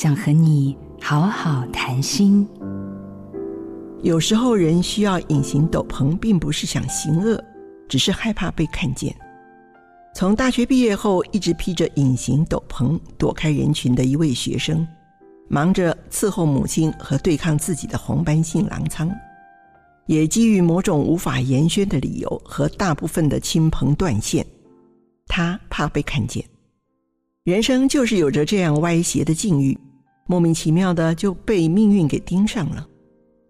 想和你好好谈心。有时候人需要隐形斗篷，并不是想行恶，只是害怕被看见。从大学毕业后，一直披着隐形斗篷躲开人群的一位学生，忙着伺候母亲和对抗自己的红斑性狼疮，也基于某种无法言宣的理由，和大部分的亲朋断线。他怕被看见，人生就是有着这样歪斜的境遇，莫名其妙的就被命运给盯上了。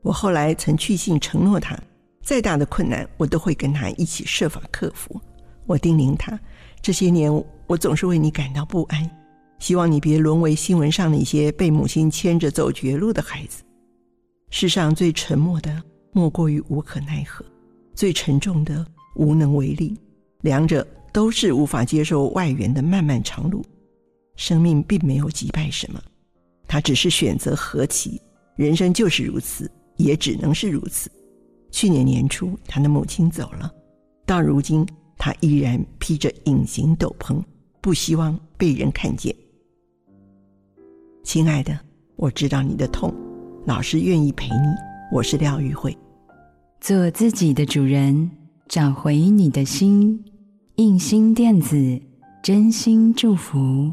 我后来曾去信承诺他，再大的困难，我都会跟他一起设法克服。我叮咛他，这些年我总是为你感到不安，希望你别沦为新闻上那些被母亲牵着走绝路的孩子。世上最沉默的，莫过于无可奈何；最沉重的，无能为力。两者都是无法接受外援的漫漫长路。生命并没有击败什么，他只是选择何其。人生就是如此，也只能是如此。去年年初，他的母亲走了，到如今。他依然披着隐形斗篷，不希望被人看见。亲爱的，我知道你的痛，老师愿意陪你。我是廖玉慧，做自己的主人，找回你的心。印心电子真心祝福。